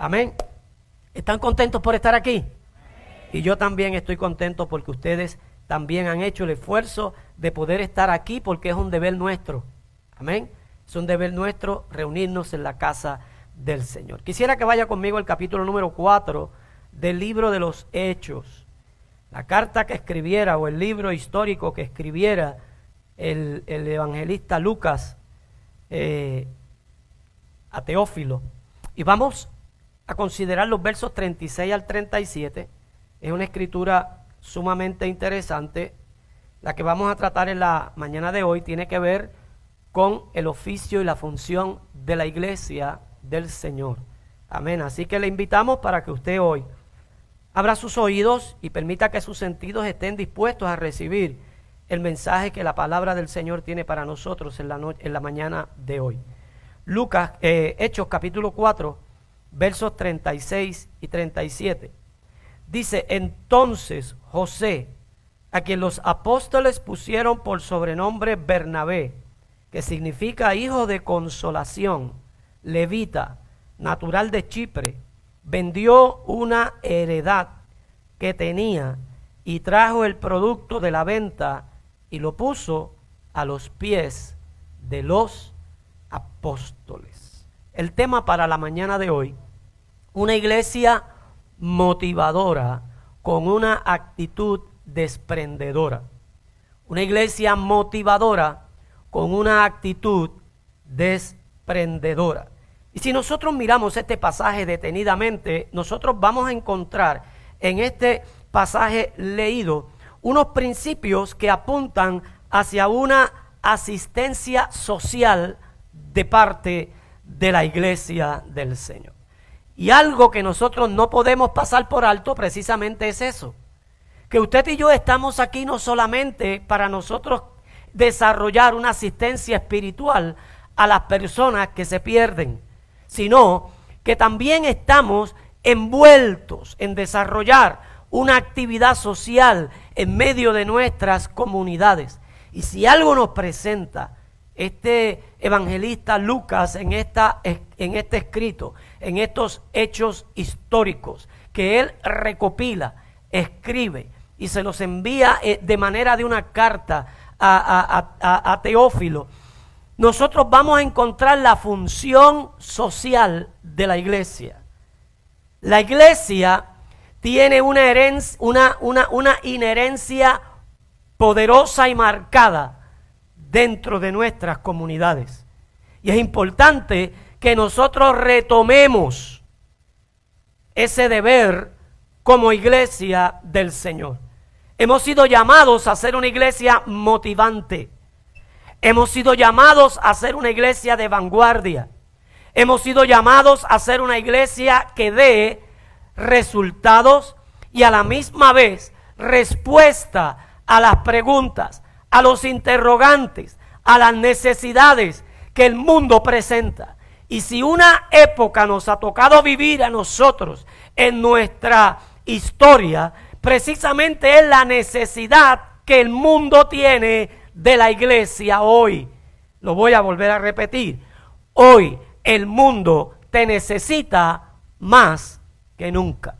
Amén. ¿Están contentos por estar aquí? Y yo también estoy contento porque ustedes también han hecho el esfuerzo de poder estar aquí porque es un deber nuestro. Amén. Es un deber nuestro reunirnos en la casa del Señor. Quisiera que vaya conmigo al capítulo número 4 del libro de los Hechos. La carta que escribiera o el libro histórico que escribiera el, evangelista Lucas eh, a Teófilo. Y vamos a considerar los versos 36 al 37. Es una escritura sumamente interesante. La que vamos a tratar en la mañana de hoy tiene que ver con el oficio y la función de la iglesia del Señor. Amén. Así que le invitamos para que usted hoy abra sus oídos y permita que sus sentidos estén dispuestos a recibir el mensaje que la palabra del Señor tiene para nosotros en la, en la mañana de hoy. Lucas, eh, Hechos capítulo 4, versos 36 y 37. Dice, entonces José, a quien los apóstoles pusieron por sobrenombre Bernabé, que significa hijo de consolación, levita, natural de Chipre, vendió una heredad que tenía y trajo el producto de la venta y lo puso a los pies de los apóstoles. El tema para la mañana de hoy, una iglesia motivadora con una actitud desprendedora. Una iglesia motivadora con una actitud desprendedora. Y si nosotros miramos este pasaje detenidamente, nosotros vamos a encontrar en este pasaje leído unos principios que apuntan hacia una asistencia social de parte de la iglesia del Señor. Y algo que nosotros no podemos pasar por alto precisamente es eso. Que usted y yo estamos aquí no solamente para nosotros desarrollar una asistencia espiritual a las personas que se pierden, sino que también estamos envueltos en desarrollar una actividad social en medio de nuestras comunidades. Y si algo nos presenta este evangelista Lucas en, esta, en este escrito, en estos hechos históricos, que él recopila, escribe y se los envía eh, de manera de una carta a, Teófilo, nosotros vamos a encontrar la función social de la iglesia. La iglesia tiene una, herencia, una, una, una inherencia poderosa y marcada dentro de nuestras comunidades. Y es importante que nosotros retomemos ese deber como iglesia del Señor. Hemos sido llamados a ser una iglesia motivante. Hemos sido llamados a ser una iglesia de vanguardia. Hemos sido llamados a ser una iglesia que dé resultados y a la misma vez respuesta a las preguntas, a los interrogantes, a las necesidades que el mundo presenta. Y si una época nos ha tocado vivir a nosotros en nuestra historia, precisamente es la necesidad que el mundo tiene de la iglesia hoy. Lo voy a volver a repetir. Hoy el mundo te necesita más que nunca.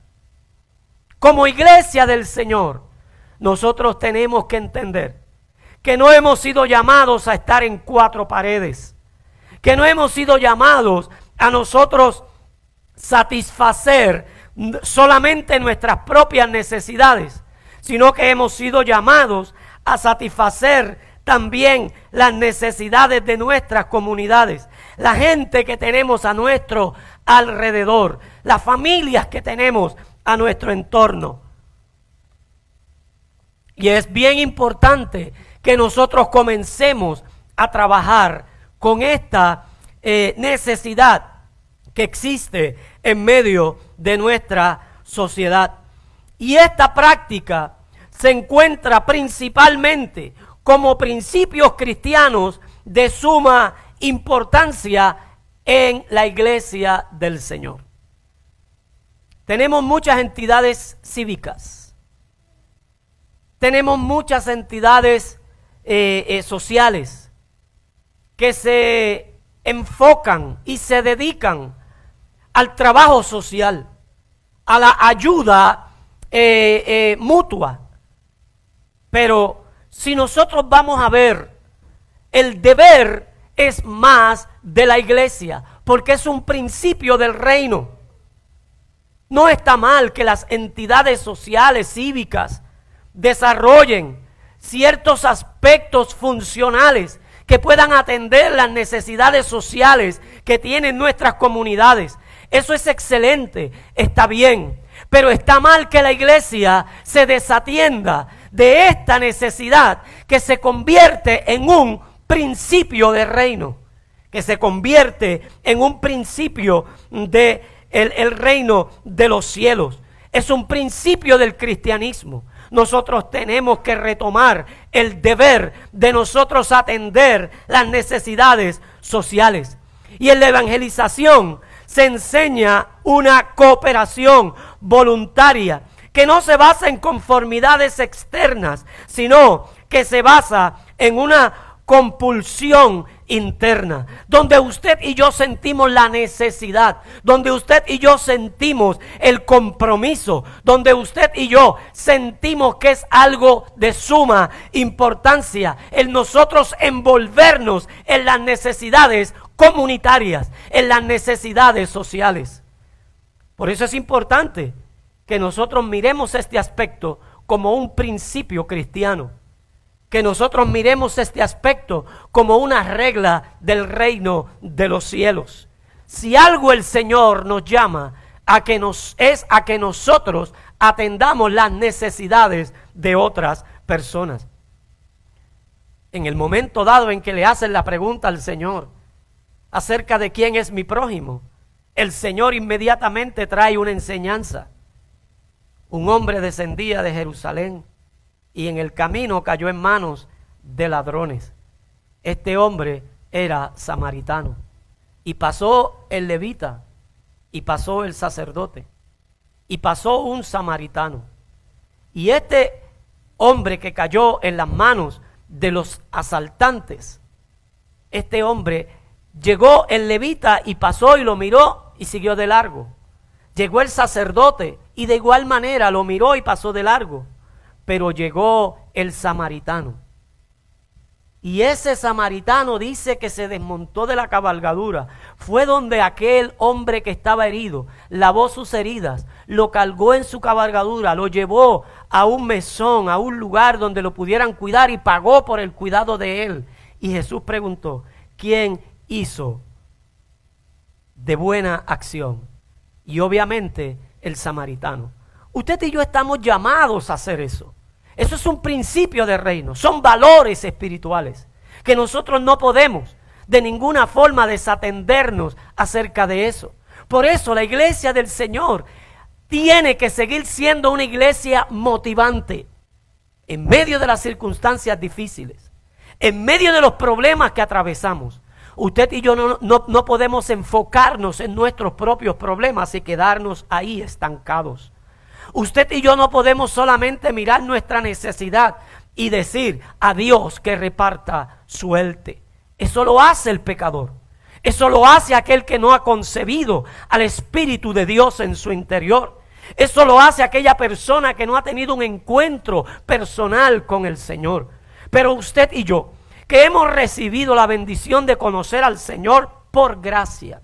Como iglesia del Señor, nosotros tenemos que entender que no hemos sido llamados a estar en cuatro paredes, que no hemos sido llamados a nosotros satisfacer solamente nuestras propias necesidades, sino que hemos sido llamados a satisfacer también las necesidades de nuestras comunidades, la gente que tenemos a nuestro alrededor, las familias que tenemos a nuestro entorno. Y es bien importante que nosotros comencemos a trabajar con esta eh, necesidad que existe en medio de nuestra sociedad. Y esta práctica se encuentra principalmente como principios cristianos de suma importancia en la iglesia del Señor. Tenemos muchas entidades cívicas, tenemos muchas entidades eh, eh, sociales que se enfocan y se dedican al trabajo social, a la ayuda eh, mutua. Pero si nosotros vamos a ver, el deber es más de la iglesia, porque es un principio del reino. No está mal que las entidades sociales, cívicas, desarrollen ciertos aspectos funcionales que puedan atender las necesidades sociales que tienen nuestras comunidades. Eso es excelente, está bien, pero está mal que la iglesia se desatienda de esta necesidad que se convierte en un principio de reino, que se convierte en un principio de el, reino de los cielos. Es un principio del cristianismo. Nosotros tenemos que retomar el deber de nosotros atender las necesidades sociales. Y en la evangelización se enseña una cooperación voluntaria que no se basa en conformidades externas, sino que se basa en una compulsión interna, donde usted y yo sentimos la necesidad, donde usted y yo sentimos el compromiso, donde usted y yo sentimos que es algo de suma importancia el nosotros envolvernos en las necesidades comunitarias, en las necesidades sociales. Por eso es importante que nosotros miremos este aspecto como un principio cristiano que nosotros miremos este aspecto como una regla del reino de los cielos. Si algo el Señor nos llama a que nos es a que nosotros atendamos las necesidades de otras personas. En el momento dado en que le hacen la pregunta al Señor acerca de quién es mi prójimo, el Señor inmediatamente trae una enseñanza. Un hombre descendía de Jerusalén y en el camino cayó en manos de ladrones. Este hombre era samaritano. Y pasó el levita, y pasó el sacerdote, y pasó un samaritano. Y este hombre que cayó en las manos de los asaltantes, este hombre llegó el levita y pasó y lo miró y siguió de largo. Llegó el sacerdote y de igual manera lo miró y pasó de largo pero llegó el samaritano. Y ese samaritano dice que se desmontó de la cabalgadura. Fue donde aquel hombre que estaba herido lavó sus heridas, lo cargó en su cabalgadura, lo llevó a un mesón, a un lugar donde lo pudieran cuidar y pagó por el cuidado de él. Y Jesús preguntó, ¿quién hizo de buena acción? Y obviamente el samaritano. Usted y yo estamos llamados a hacer eso. Eso es un principio de reino, son valores espirituales que nosotros no podemos de ninguna forma desatendernos acerca de eso. Por eso la iglesia del Señor tiene que seguir siendo una iglesia motivante en medio de las circunstancias difíciles, en medio de los problemas que atravesamos. Usted y yo no, no podemos enfocarnos en nuestros propios problemas y quedarnos ahí estancados. Usted y yo no podemos solamente mirar nuestra necesidad y decir a Dios que reparta suerte. Eso lo hace el pecador. Eso lo hace aquel que no ha concebido al Espíritu de Dios en su interior. Eso lo hace aquella persona que no ha tenido un encuentro personal con el Señor. Pero usted y yo, que hemos recibido la bendición de conocer al Señor por gracia,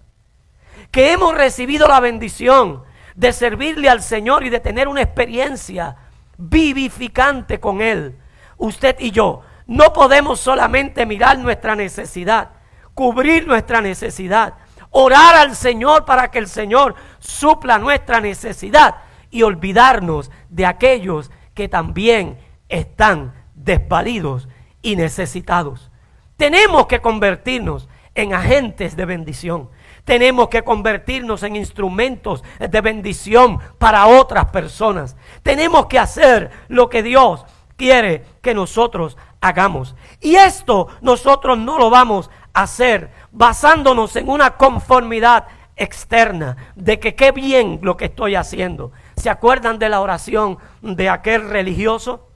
que hemos recibido la bendición de servirle al Señor y de tener una experiencia vivificante con Él. Usted y yo no podemos solamente mirar nuestra necesidad, cubrir nuestra necesidad, orar al Señor para que el Señor supla nuestra necesidad y olvidarnos de aquellos que también están desvalidos y necesitados. Tenemos que convertirnos en agentes de bendición. Tenemos que convertirnos en instrumentos de bendición para otras personas. Tenemos que hacer lo que Dios quiere que nosotros hagamos. Y esto nosotros no lo vamos a hacer basándonos en una conformidad externa de que qué bien lo que estoy haciendo. ¿Se acuerdan de la oración de aquel religioso?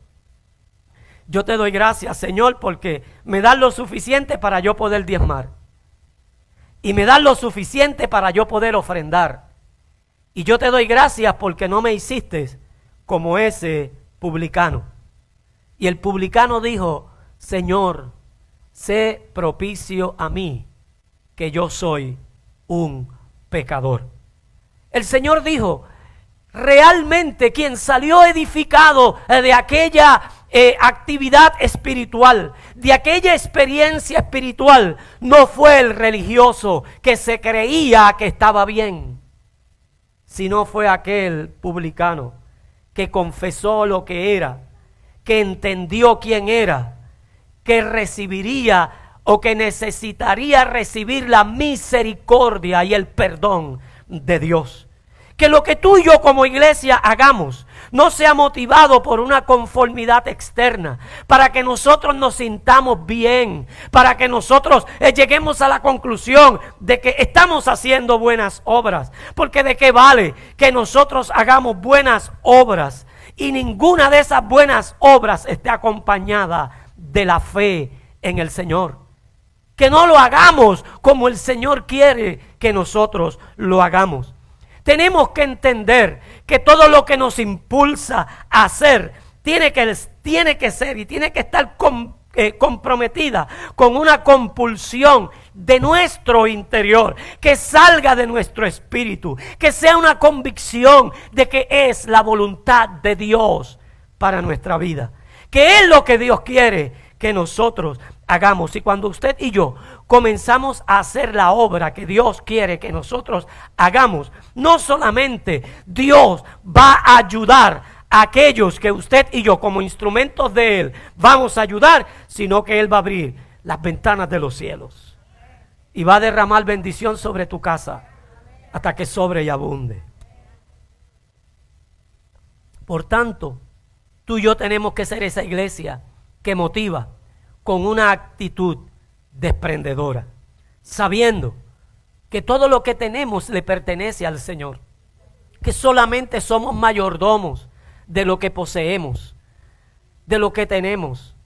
Yo te doy gracias, Señor, porque me das lo suficiente para yo poder diezmar. Y me das lo suficiente para yo poder ofrendar. Y yo te doy gracias porque no me hiciste como ese publicano. Y el publicano dijo, Señor, sé propicio a mí, que yo soy un pecador. El Señor dijo, realmente quien salió edificado de aquella eh, actividad espiritual, de aquella experiencia espiritual, no fue el religioso que se creía que estaba bien, sino fue aquel publicano que confesó lo que era, que entendió quién era, que recibiría o que necesitaría recibir la misericordia y el perdón de Dios. Que lo que tú y yo como iglesia hagamos no sea motivado por una conformidad externa, para que nosotros nos sintamos bien, para que nosotros eh, lleguemos a la conclusión de que estamos haciendo buenas obras. Porque de qué vale que nosotros hagamos buenas obras y ninguna de esas buenas obras esté acompañada de la fe en el Señor. Que no lo hagamos como el Señor quiere que nosotros lo hagamos. Tenemos que entender que todo lo que nos impulsa a hacer tiene que, tiene que ser y tiene que estar eh, comprometida con una compulsión de nuestro interior, que salga de nuestro espíritu, que sea una convicción de que es la voluntad de Dios para nuestra vida, que es lo que Dios quiere que nosotros hagamos. Y cuando usted y yo comenzamos a hacer la obra que Dios quiere que nosotros hagamos, no solamente Dios va a ayudar a aquellos que usted y yo como instrumentos de Él vamos a ayudar, sino que Él va a abrir las ventanas de los cielos y va a derramar bendición sobre tu casa hasta que sobre y abunde. Por tanto, tú y yo tenemos que ser esa iglesia que motiva con una actitud desprendedora, sabiendo que todo lo que tenemos le pertenece al Señor, que solamente somos mayordomos de lo que poseemos, de lo que tenemos,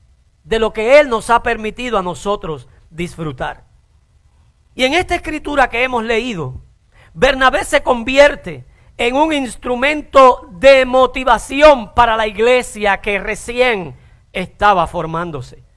de lo que Él nos ha permitido a nosotros disfrutar. Y en esta escritura que hemos leído, Bernabé se convierte en un instrumento de motivación para la iglesia que recién estaba formándose.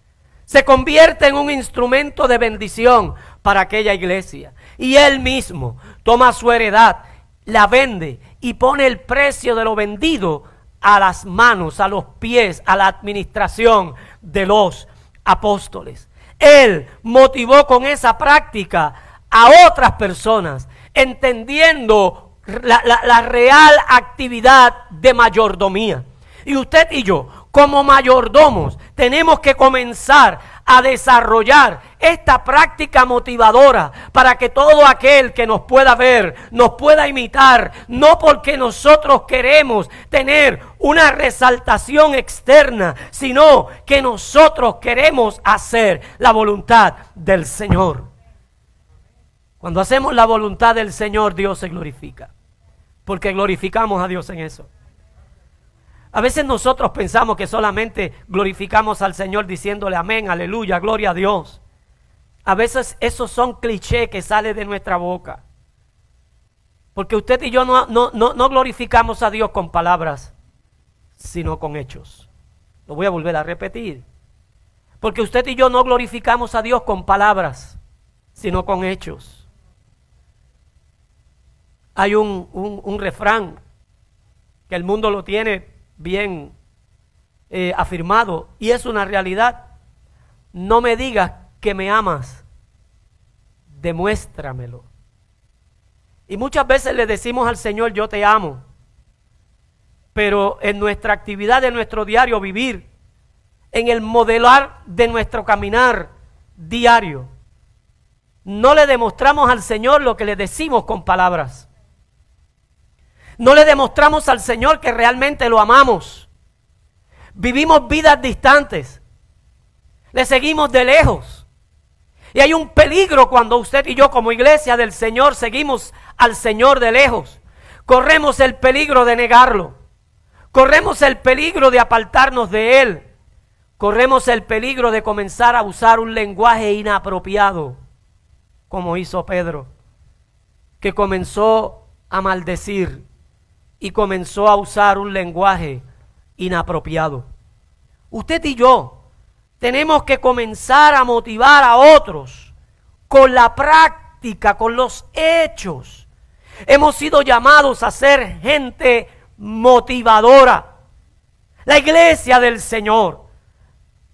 Se convierte en un instrumento de bendición para aquella iglesia. Y él mismo toma su heredad, la vende y pone el precio de lo vendido a las manos, a los pies, a la administración de los apóstoles. Él motivó con esa práctica a otras personas, entendiendo la, real actividad de mayordomía. Y usted y yo, como mayordomos tenemos que comenzar a desarrollar esta práctica motivadora para que todo aquel que nos pueda ver, nos pueda imitar, no porque nosotros queremos tener una resaltación externa, sino que nosotros queremos hacer la voluntad del Señor. Cuando hacemos la voluntad del Señor, Dios se glorifica, porque glorificamos a Dios en eso. A veces nosotros pensamos que solamente glorificamos al Señor diciéndole amén, aleluya, gloria a Dios. A veces esos son clichés que salen de nuestra boca. Porque usted y yo no, no, no, glorificamos a Dios con palabras, sino con hechos. Lo voy a volver a repetir. Porque usted y yo no glorificamos a Dios con palabras, sino con hechos. Hay un, un refrán que el mundo lo tiene bien eh, afirmado y es una realidad. No me digas que me amas, demuéstramelo. Y muchas veces le decimos al Señor, yo te amo. Pero en nuestra actividad, en nuestro diario vivir, en el modelar de nuestro caminar diario, no le demostramos al Señor lo que le decimos con palabras. No le demostramos al Señor que realmente lo amamos. Vivimos vidas distantes. Le seguimos de lejos. Y hay un peligro cuando usted y yo como iglesia del Señor seguimos al Señor de lejos. Corremos el peligro de negarlo. Corremos el peligro de apartarnos de Él. Corremos el peligro de comenzar a usar un lenguaje inapropiado como hizo Pedro, que comenzó a maldecir y comenzó a usar un lenguaje inapropiado. Usted y yo tenemos que comenzar a motivar a otros con la práctica, con los hechos. Hemos sido llamados a ser gente motivadora. La iglesia del Señor,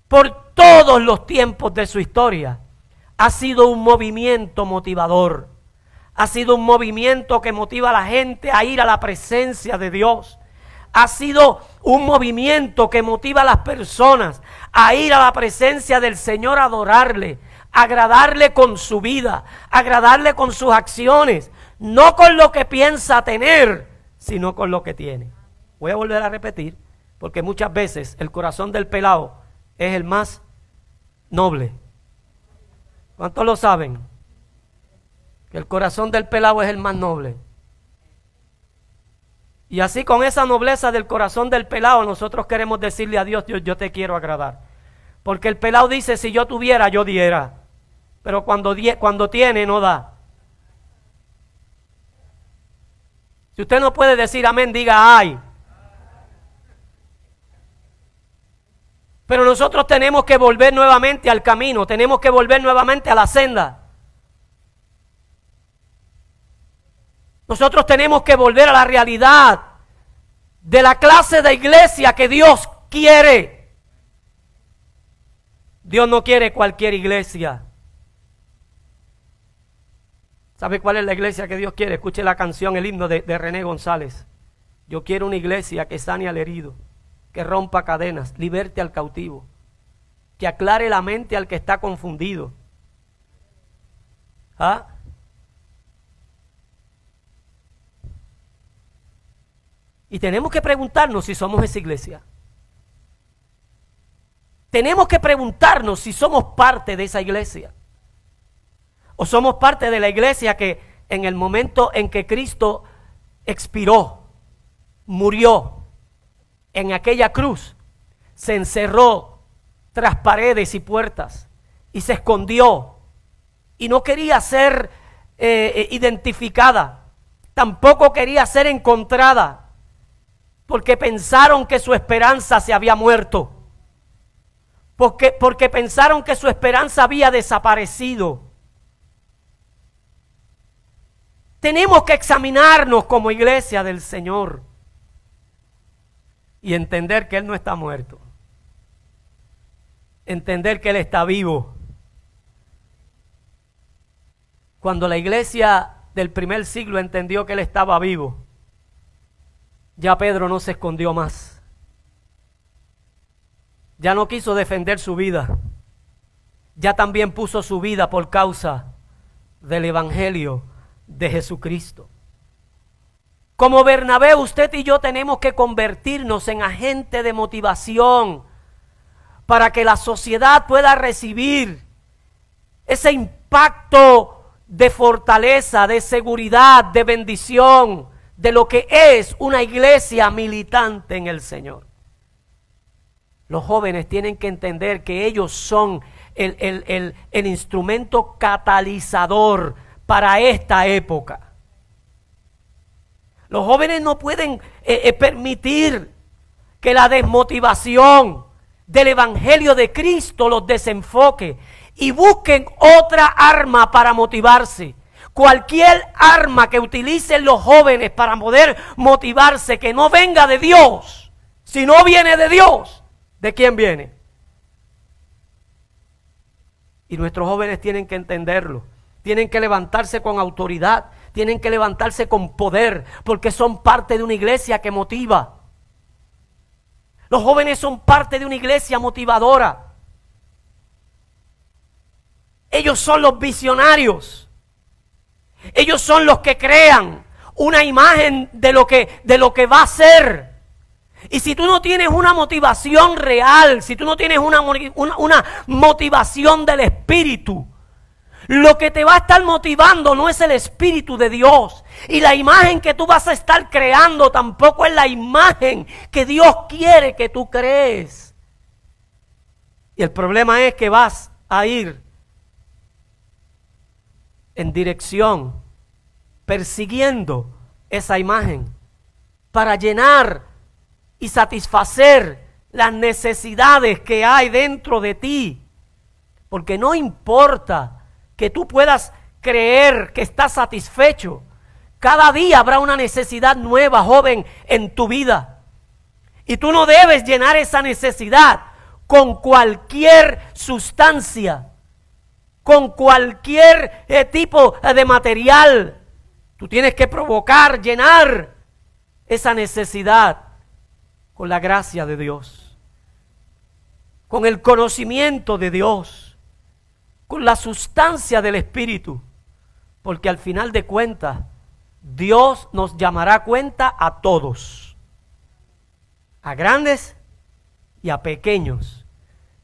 por todos los tiempos de su historia, ha sido un movimiento motivador. Ha sido un movimiento que motiva a la gente a ir a la presencia de Dios. Ha sido un movimiento que motiva a las personas a ir a la presencia del Señor a adorarle, agradarle con su vida, agradarle con sus acciones, no con lo que piensa tener, sino con lo que tiene. Voy a volver a repetir, porque muchas veces el corazón del pelado es el más noble. ¿Cuántos lo saben? Que el corazón del pelado es el más noble. Y así con esa nobleza del corazón del pelado nosotros queremos decirle a Dios, Dios, yo te quiero agradar. Porque el pelado dice, si yo tuviera, yo diera. Pero cuando, cuando tiene, no da. Si usted no puede decir amén, diga ay. Pero nosotros tenemos que volver nuevamente al camino, tenemos que volver nuevamente a la senda. Nosotros tenemos que volver a la realidad de la clase de iglesia que Dios quiere. Dios no quiere cualquier iglesia. ¿Sabe cuál es la iglesia que Dios quiere? Escuche la canción, el himno de, René González. Yo quiero una iglesia que sane al herido, que rompa cadenas, liberte al cautivo, que aclare la mente al que está confundido. ¿Ah? Y tenemos que preguntarnos si somos esa iglesia. Tenemos que preguntarnos si somos parte de esa iglesia. O somos parte de la iglesia que en el momento en que Cristo expiró, murió en aquella cruz, se encerró tras paredes y puertas y se escondió y no quería ser eh, eh, identificada, tampoco quería ser encontrada porque pensaron que su esperanza se había muerto. Porque, porque pensaron que su esperanza había desaparecido. Tenemos que examinarnos como iglesia del Señor y entender que Él no está muerto. Entender que Él está vivo. Cuando la iglesia del primer siglo entendió que Él estaba vivo, ya Pedro no se escondió más. Ya no quiso defender su vida. Ya también puso su vida por causa del Evangelio de Jesucristo. Como Bernabé, usted y yo tenemos que convertirnos en agente de motivación para que la sociedad pueda recibir ese impacto de fortaleza, de seguridad, de bendición, de lo que es una iglesia militante en el Señor. Los jóvenes tienen que entender que ellos son el, instrumento catalizador para esta época. Los jóvenes no pueden eh, eh, permitir que la desmotivación del Evangelio de Cristo los desenfoque y busquen otra arma para motivarse. Cualquier arma que utilicen los jóvenes para poder motivarse que no venga de Dios, si no viene de Dios, ¿de quién viene? Y nuestros jóvenes tienen que entenderlo. Tienen que levantarse con autoridad, tienen que levantarse con poder, porque son parte de una iglesia que motiva. Los jóvenes son parte de una iglesia motivadora. Ellos son los visionarios. Ellos son los que crean una imagen de lo que, de lo que va a ser. Y si tú no tienes una motivación real, si tú no tienes una, una, motivación del Espíritu, lo que te va a estar motivando no es el Espíritu de Dios. Y la imagen que tú vas a estar creando tampoco es la imagen que Dios quiere que tú crees. Y el problema es que vas a ir en dirección, persiguiendo esa imagen, para llenar y satisfacer las necesidades que hay dentro de ti. Porque no importa que tú puedas creer que estás satisfecho. Cada día habrá una necesidad nueva, joven, en tu vida. Y tú no debes llenar esa necesidad con cualquier sustancia, con cualquier eh, tipo de material. Tú tienes que provocar, llenar esa necesidad con la gracia de Dios, con el conocimiento de Dios, con la sustancia del Espíritu, porque al final de cuentas Dios nos llamará cuenta a todos, a grandes y a pequeños.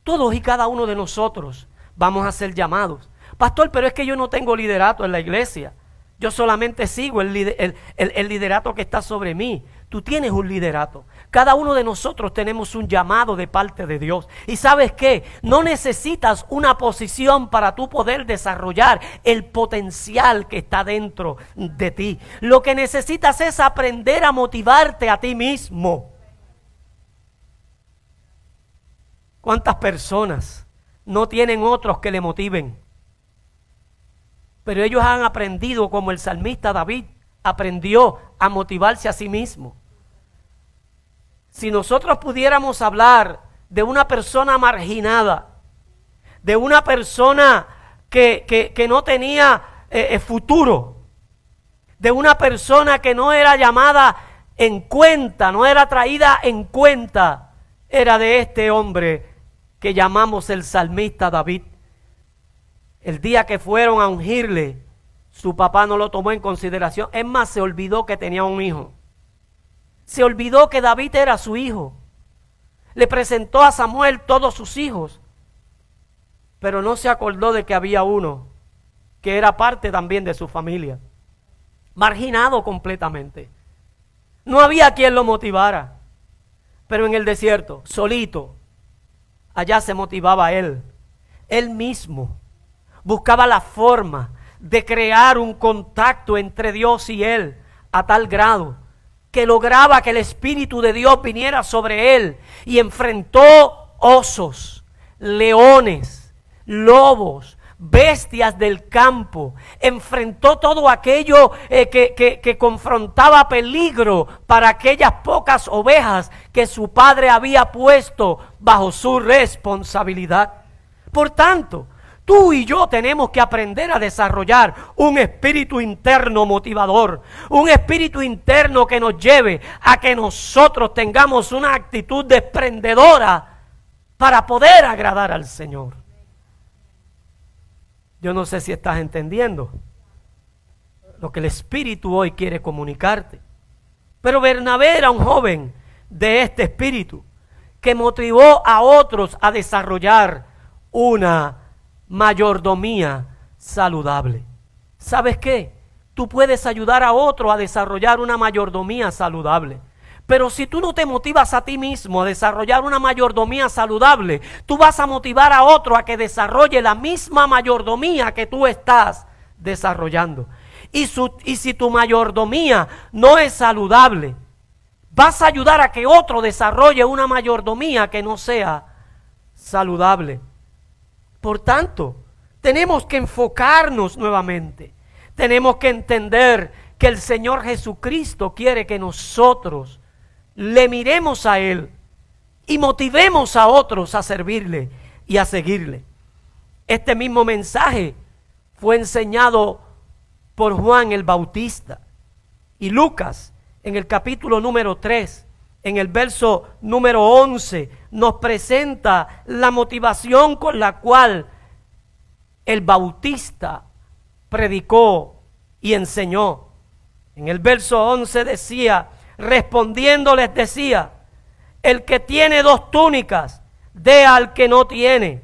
Todos y cada uno de nosotros vamos a ser llamados. Pastor, pero es que yo no tengo liderato en la iglesia. Yo solamente sigo el, liderato que está sobre mí. Tú tienes un liderato. Cada uno de nosotros tenemos un llamado de parte de Dios. Y sabes qué? No necesitas una posición para tú poder desarrollar el potencial que está dentro de ti. Lo que necesitas es aprender a motivarte a ti mismo. ¿Cuántas personas no tienen otros que le motiven? Pero ellos han aprendido como el salmista David aprendió a motivarse a sí mismo. Si nosotros pudiéramos hablar de una persona marginada, de una persona que, no tenía eh, eh, futuro, de una persona que no era llamada en cuenta, no era traída en cuenta, era de este hombre que llamamos el salmista David. El día que fueron a ungirle, su papá no lo tomó en consideración. Es más, se olvidó que tenía un hijo. Se olvidó que David era su hijo. Le presentó a Samuel todos sus hijos. Pero no se acordó de que había uno que era parte también de su familia. Marginado completamente. No había quien lo motivara. Pero en el desierto, solito, allá se motivaba él. Él mismo buscaba la forma de crear un contacto entre Dios y él a tal grado que lograba que el Espíritu de Dios viniera sobre él y enfrentó osos, leones, lobos, bestias del campo, enfrentó todo aquello eh, que, que confrontaba peligro para aquellas pocas ovejas que su padre había puesto bajo su responsabilidad. Por tanto, Tú y yo tenemos que aprender a desarrollar un espíritu interno motivador, un espíritu interno que nos lleve a que nosotros tengamos una actitud desprendedora para poder agradar al Señor. Yo no sé si estás entendiendo lo que el Espíritu hoy quiere comunicarte. Pero Bernabé era un joven de este espíritu que motivó a otros a desarrollar una mayordomía saludable. ¿Sabes qué? Tú puedes ayudar a otro a desarrollar una mayordomía saludable. Pero si tú no te motivas a ti mismo a desarrollar una mayordomía saludable, tú vas a motivar a otro a que desarrolle la misma mayordomía que tú estás desarrollando. Y, y si tu mayordomía no es saludable, vas a ayudar a que otro desarrolle una mayordomía que no sea saludable. Por tanto, tenemos que enfocarnos nuevamente. Tenemos que entender que el Señor Jesucristo quiere que nosotros le miremos a Él y motivemos a otros a servirle y a seguirle. Este mismo mensaje fue enseñado por Juan el Bautista y Lucas en el capítulo número 3 en el verso número 11, nos presenta la motivación con la cual el bautista predicó y enseñó. En el verso 11 decía, respondiendo les decía, el que tiene dos túnicas, dé al que no tiene,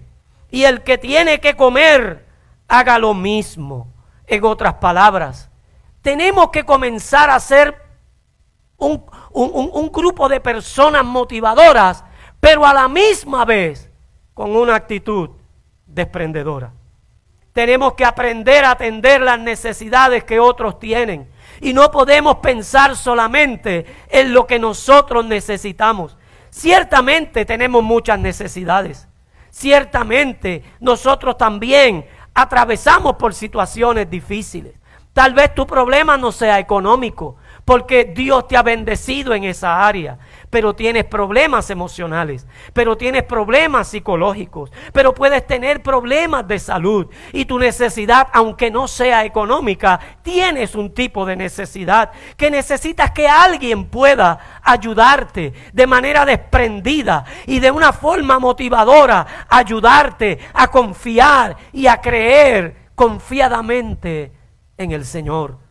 y el que tiene que comer, haga lo mismo. En otras palabras, tenemos que comenzar a ser un, un, grupo de personas motivadoras, pero a la misma vez con una actitud desprendedora. Tenemos que aprender a atender las necesidades que otros tienen. Y no podemos pensar solamente en lo que nosotros necesitamos. Ciertamente tenemos muchas necesidades. Ciertamente nosotros también atravesamos por situaciones difíciles. Tal vez tu problema no sea económico, porque Dios te ha bendecido en esa área pero tienes problemas emocionales, pero tienes problemas psicológicos, pero puedes tener problemas de salud y tu necesidad, aunque no sea económica, tienes un tipo de necesidad que necesitas que alguien pueda ayudarte de manera desprendida y de una forma motivadora, ayudarte a confiar y a creer confiadamente en el Señor.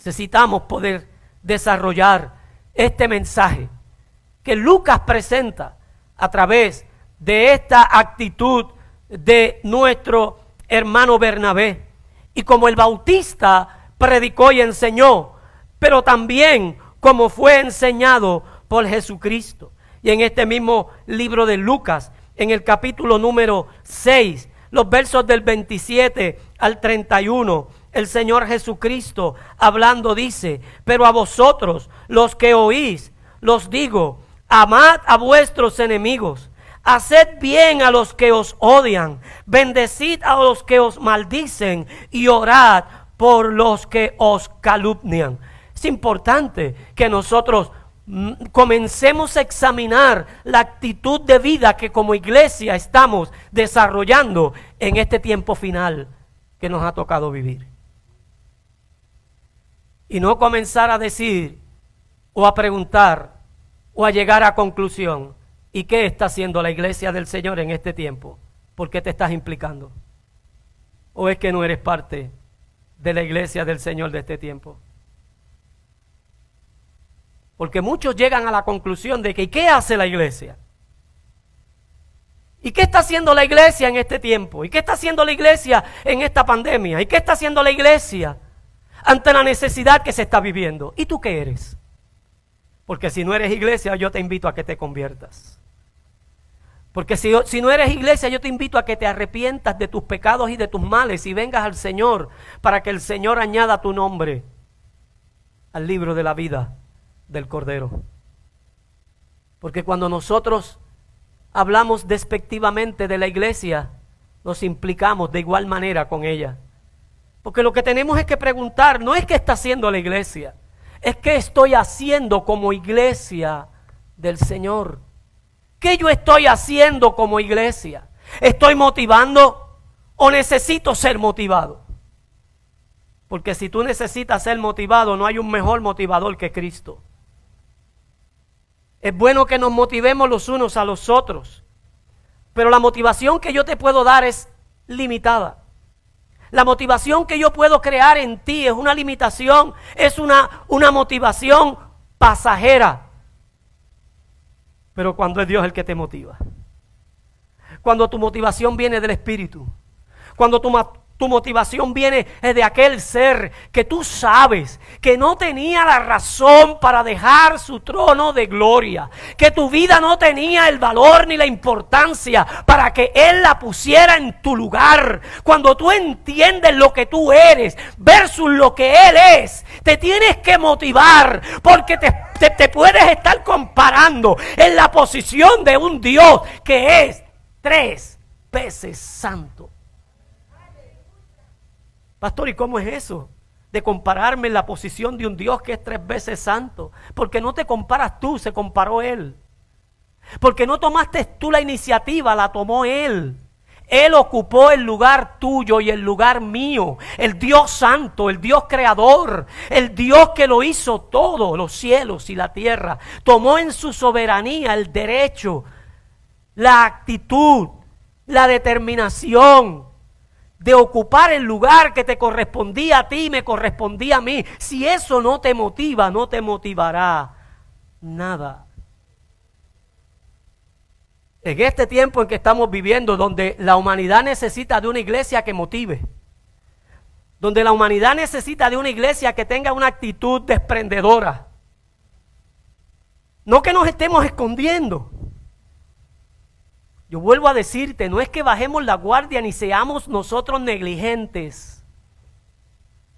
Necesitamos poder desarrollar este mensaje que Lucas presenta a través de esta actitud de nuestro hermano Bernabé. Y como el Bautista predicó y enseñó, pero también como fue enseñado por Jesucristo. Y en este mismo libro de Lucas, en el capítulo número 6, los versos del 27 al 31, el Señor Jesucristo hablando dice, pero a vosotros los que oís, los digo, amad a vuestros enemigos, haced bien a los que os odian, bendecid a los que os maldicen y orad por los que os calumnian. Es importante que nosotros mm, comencemos a examinar la actitud de vida que como iglesia estamos desarrollando en este tiempo final que nos ha tocado vivir y no comenzar a decir o a preguntar o a llegar a conclusión. ¿Y qué está haciendo la iglesia del Señor en este tiempo? ¿Por qué te estás implicando? ¿O es que no eres parte de la iglesia del Señor de este tiempo? Porque muchos llegan a la conclusión de que ¿y qué hace la iglesia? ¿Y qué está haciendo la iglesia en este tiempo? ¿Y qué está haciendo la iglesia en esta pandemia? ¿Y qué está haciendo la iglesia ante la necesidad que se está viviendo. ¿Y tú qué eres? Porque si no eres iglesia, yo te invito a que te conviertas. Porque si, si, no eres iglesia, yo te invito a que te arrepientas de tus pecados y de tus males y vengas al Señor para que el Señor añada tu nombre al libro de la vida del Cordero. Porque cuando nosotros hablamos despectivamente de la iglesia, nos implicamos de igual manera con ella. Porque lo que tenemos es que preguntar, no es qué está haciendo la iglesia, es qué estoy haciendo como iglesia del Señor. ¿Qué yo estoy haciendo como iglesia? ¿Estoy motivando o necesito ser motivado? Porque si tú necesitas ser motivado, no hay un mejor motivador que Cristo. Es bueno que nos motivemos los unos a los otros, pero la motivación que yo te puedo dar es limitada. La motivación que yo puedo crear en ti es una limitación, es una, una motivación pasajera. Pero cuando es Dios el que te motiva. Cuando tu motivación viene del Espíritu. Cuando tu, tu motivación viene de aquel ser que tú sabes que no tenía la razón para dejar su trono de gloria, que tu vida no tenía el valor ni la importancia para que Él la pusiera en tu lugar. Cuando tú entiendes lo que tú eres versus lo que Él es, te tienes que motivar porque te, te, te puedes estar comparando en la posición de un Dios que es tres veces santo. Pastor, ¿y cómo es eso? De compararme en la posición de un Dios que es tres veces santo. Porque no te comparas tú, se comparó Él. Porque no tomaste tú la iniciativa, la tomó Él. Él ocupó el lugar tuyo y el lugar mío. El Dios santo, el Dios creador, el Dios que lo hizo todo, los cielos y la tierra. Tomó en su soberanía el derecho, la actitud, la determinación de ocupar el lugar que te correspondía a ti me correspondía a mí. Si eso no te motiva, no te motivará nada. En este tiempo en que estamos viviendo, donde la humanidad necesita de una iglesia que motive, donde la humanidad necesita de una iglesia que tenga una actitud desprendedora, no que nos estemos escondiendo, Yo vuelvo a decirte, no es que bajemos la guardia ni seamos nosotros negligentes.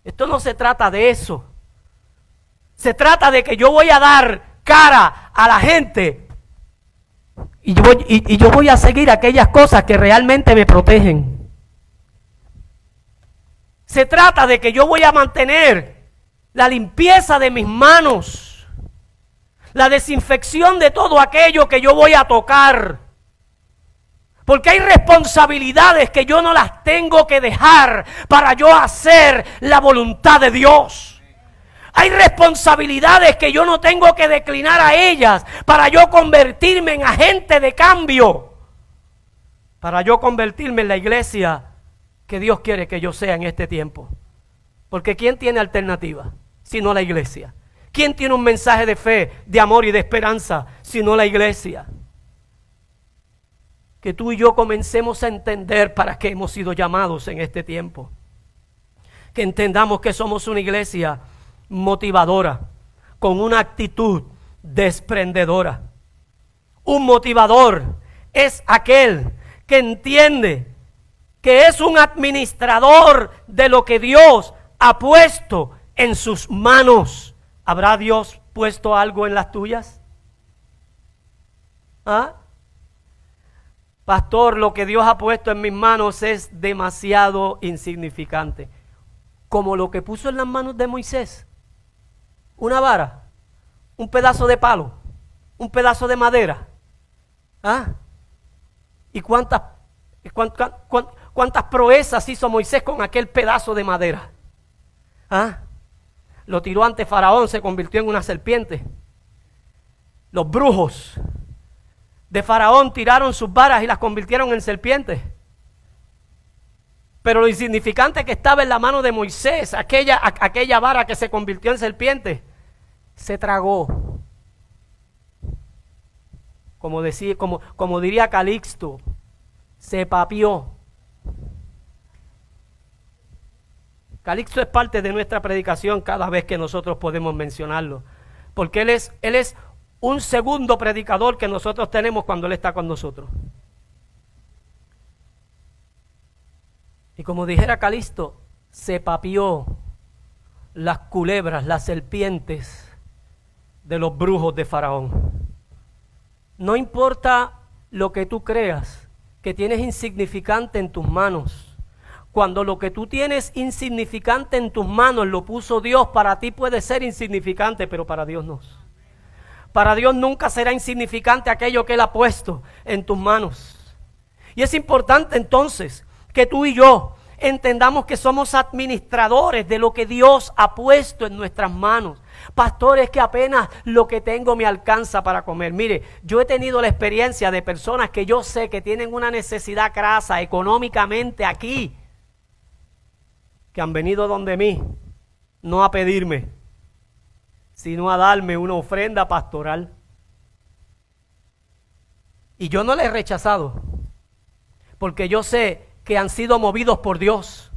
Esto no se trata de eso. Se trata de que yo voy a dar cara a la gente y yo voy, a seguir aquellas cosas que realmente me protegen. Se trata de que yo voy a mantener la limpieza de mis manos, la desinfección de todo aquello que yo voy a tocar. Porque hay responsabilidades que yo no las tengo que dejar para yo hacer la voluntad de Dios. Hay responsabilidades que yo no tengo que declinar a ellas para yo convertirme en agente de cambio. Para yo convertirme en la iglesia que Dios quiere que yo sea en este tiempo. Porque ¿quién tiene alternativa? Sino la iglesia. ¿Quién tiene un mensaje de fe, de amor y de esperanza? Sino la iglesia. Que tú y yo comencemos a entender para qué hemos sido llamados en este tiempo. Que entendamos que somos una iglesia motivadora, con una actitud desprendedora. Un motivador es aquel que entiende que es un administrador de lo que Dios ha puesto en sus manos. ¿Habrá Dios puesto algo en las tuyas? ¿Ah? Pastor, lo que Dios ha puesto en mis manos es demasiado insignificante. Como lo que puso en las manos de Moisés. Una vara, un pedazo de palo, un pedazo de madera. ¿Ah? ¿Y cuántas, cuántas, cuántas, cuántas proezas hizo Moisés con aquel pedazo de madera. ¿Ah? Lo tiró ante Faraón, se convirtió en una serpiente. Los brujos de Faraón tiraron sus varas y las convirtieron en serpientes. Pero lo insignificante que estaba en la mano de Moisés, aquella, aquella vara que se convirtió en serpiente, se tragó. Como, decía, como, como diría Calixto, se papió. Calixto es parte de nuestra predicación cada vez que nosotros podemos mencionarlo. Porque Él es, él es un segundo predicador que nosotros tenemos cuando Él está con nosotros. Y como dijera Calixto, se papió las culebras, las serpientes de los brujos de Faraón. No importa lo que tú creas que tienes insignificante en tus manos cuando lo que tú tienes insignificante en tus manos lo puso Dios, para ti puede ser insignificante, pero para Dios no. Para Dios nunca será insignificante aquello que Él ha puesto en tus manos. Y es importante entonces que tú y yo entendamos que somos administradores de lo que Dios ha puesto en nuestras manos. Pastores que apenas lo que tengo me alcanza para comer. Mire, yo he tenido la experiencia de personas que yo sé que tienen una necesidad crasa económicamente aquí que han venido donde mí, no a pedirme, sino a darme una ofrenda pastoral. Y yo no les he rechazado, porque yo sé que han sido movidos por Dios.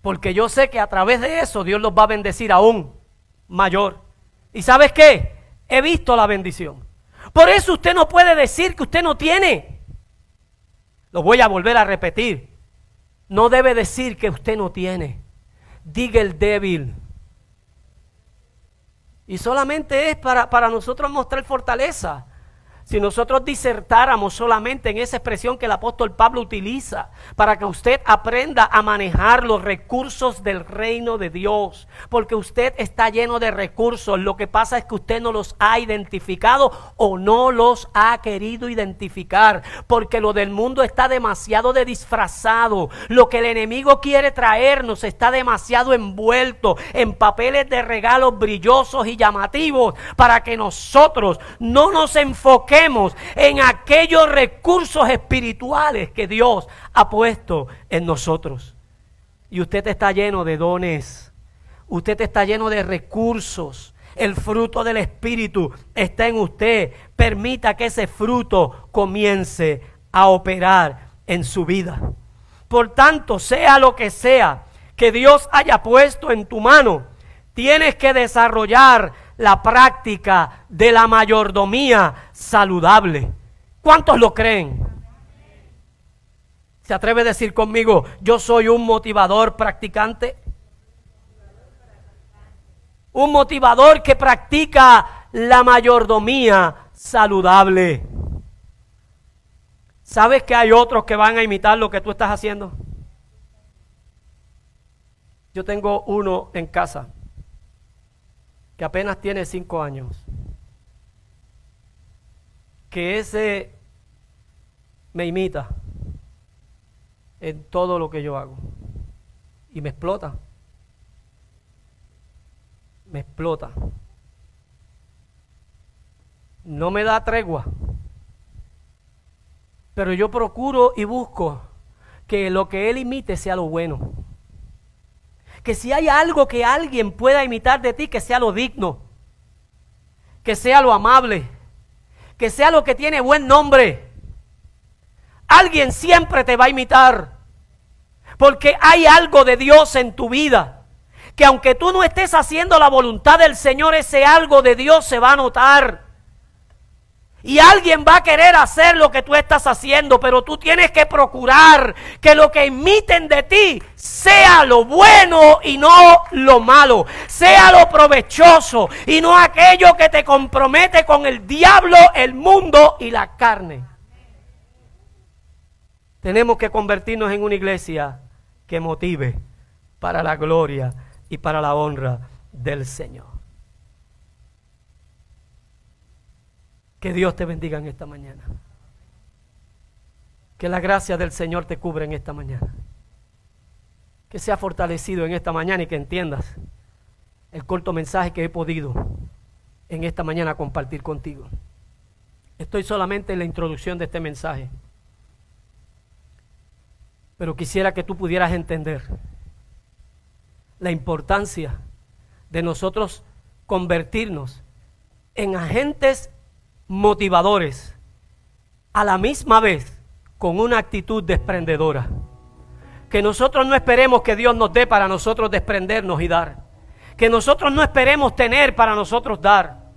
Porque yo sé que a través de eso Dios los va a bendecir aún mayor. ¿Y sabes qué? He visto la bendición. Por eso usted no puede decir que usted no tiene. Lo voy a volver a repetir. No debe decir que usted no tiene. Diga el débil. Y solamente es para, para nosotros mostrar fortaleza. Si nosotros disertáramos solamente en esa expresión que el apóstol Pablo utiliza para que usted aprenda a manejar los recursos del reino de Dios, porque usted está lleno de recursos, lo que pasa es que usted no los ha identificado o no los ha querido identificar, porque lo del mundo está demasiado de disfrazado, lo que el enemigo quiere traernos está demasiado envuelto en papeles de regalos brillosos y llamativos para que nosotros no nos enfoquemos en aquellos recursos espirituales que Dios ha puesto en nosotros. Y usted está lleno de dones. Usted está lleno de recursos. El fruto del Espíritu está en usted. Permita que ese fruto comience a operar en su vida. Por tanto, sea lo que sea que Dios haya puesto en tu mano, tienes que desarrollar la práctica de la mayordomía saludable. ¿Cuántos lo creen? ¿Se atreve a decir conmigo, yo soy un motivador practicante? Un motivador que practica la mayordomía saludable. ¿Sabes que hay otros que van a imitar lo que tú estás haciendo? Yo tengo uno en casa que apenas tiene cinco años. Que ese me imita en todo lo que yo hago. Y me explota. Me explota. No me da tregua. Pero yo procuro y busco que lo que él imite sea lo bueno. Que si hay algo que alguien pueda imitar de ti, que sea lo digno. Que sea lo amable. Que sea lo que tiene buen nombre. Alguien siempre te va a imitar. Porque hay algo de Dios en tu vida. Que aunque tú no estés haciendo la voluntad del Señor, ese algo de Dios se va a notar. Y alguien va a querer hacer lo que tú estás haciendo, pero tú tienes que procurar que lo que imiten de ti sea lo bueno y no lo malo, sea lo provechoso y no aquello que te compromete con el diablo, el mundo y la carne. Tenemos que convertirnos en una iglesia que motive para la gloria y para la honra del Señor. Que Dios te bendiga en esta mañana. Que la gracia del Señor te cubra en esta mañana. Que sea fortalecido en esta mañana y que entiendas el corto mensaje que he podido en esta mañana compartir contigo. Estoy solamente en la introducción de este mensaje. Pero quisiera que tú pudieras entender la importancia de nosotros convertirnos en agentes motivadores, a la misma vez con una actitud desprendedora. Que nosotros no esperemos que Dios nos dé para nosotros desprendernos y dar. Que nosotros no esperemos tener para nosotros dar.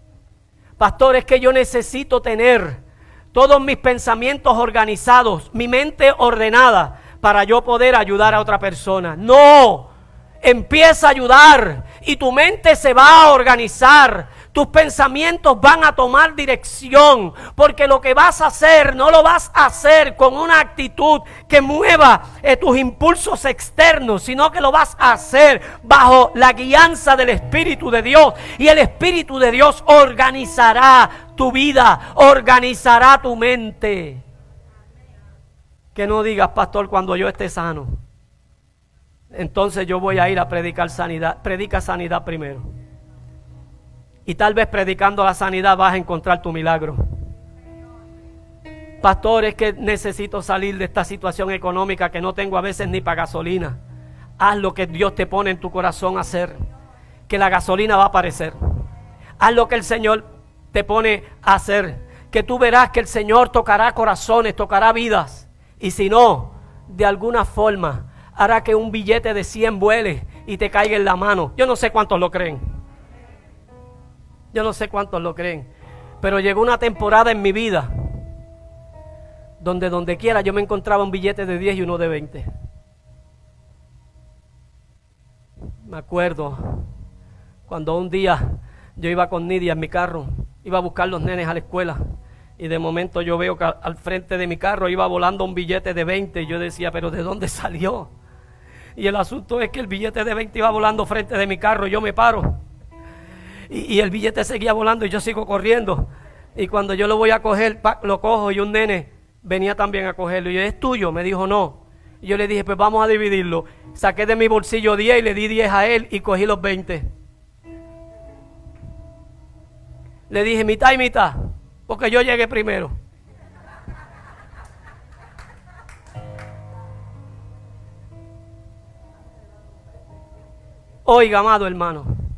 Pastor, es que yo necesito tener todos mis pensamientos organizados, mi mente ordenada, para yo poder ayudar a otra persona. No, empieza a ayudar y tu mente se va a organizar tus pensamientos van a tomar dirección, porque lo que vas a hacer no lo vas a hacer con una actitud que mueva eh, tus impulsos externos, sino que lo vas a hacer bajo la guianza del Espíritu de Dios. Y el Espíritu de Dios organizará tu vida, organizará tu mente. Que no digas, pastor, cuando yo esté sano. Entonces yo voy a ir a predicar sanidad. Predica sanidad primero. Y tal vez predicando la sanidad vas a encontrar tu milagro. Pastor, es que necesito salir de esta situación económica que no tengo a veces ni para gasolina. Haz lo que Dios te pone en tu corazón a hacer. Que la gasolina va a aparecer. Haz lo que el Señor te pone a hacer. Que tú verás que el Señor tocará corazones, tocará vidas. Y si no, de alguna forma hará que un billete de 100 vuele y te caiga en la mano. Yo no sé cuántos lo creen. Yo no sé cuántos lo creen. Pero llegó una temporada en mi vida donde donde quiera yo me encontraba un billete de 10 y uno de 20. Me acuerdo cuando un día yo iba con Nidia en mi carro, iba a buscar los nenes a la escuela y de momento yo veo que al frente de mi carro iba volando un billete de 20 y yo decía, pero ¿de dónde salió? Y el asunto es que el billete de 20 iba volando frente de mi carro, y yo me paro y, el billete seguía volando y yo sigo corriendo. Y cuando yo lo voy a coger, lo cojo y un nene venía también a cogerlo. Y yo, ¿es tuyo? Me dijo, no. Y yo le dije, pues vamos a dividirlo. Saqué de mi bolsillo 10 y le di 10 a él y cogí los 20. Le dije, mitad y mitad, porque yo llegué primero. Oiga, amado hermano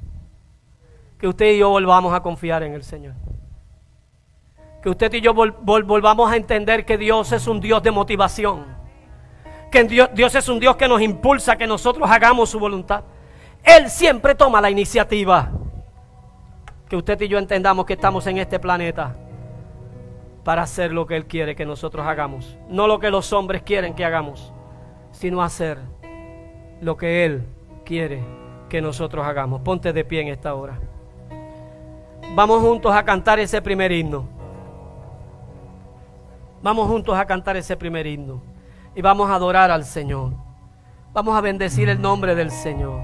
que usted y yo volvamos a confiar en el Señor. Que usted y yo volvamos a entender que Dios es un Dios de motivación. Que Dios, Dios es un Dios que nos impulsa que nosotros hagamos su voluntad. Él siempre toma la iniciativa. Que usted y yo entendamos que estamos en este planeta para hacer lo que Él quiere que nosotros hagamos. No lo que los hombres quieren que hagamos, sino hacer lo que Él quiere que nosotros hagamos. Ponte de pie en esta hora. Vamos juntos a cantar ese primer himno. Vamos juntos a cantar ese primer himno. Y vamos a adorar al Señor. Vamos a bendecir el nombre del Señor.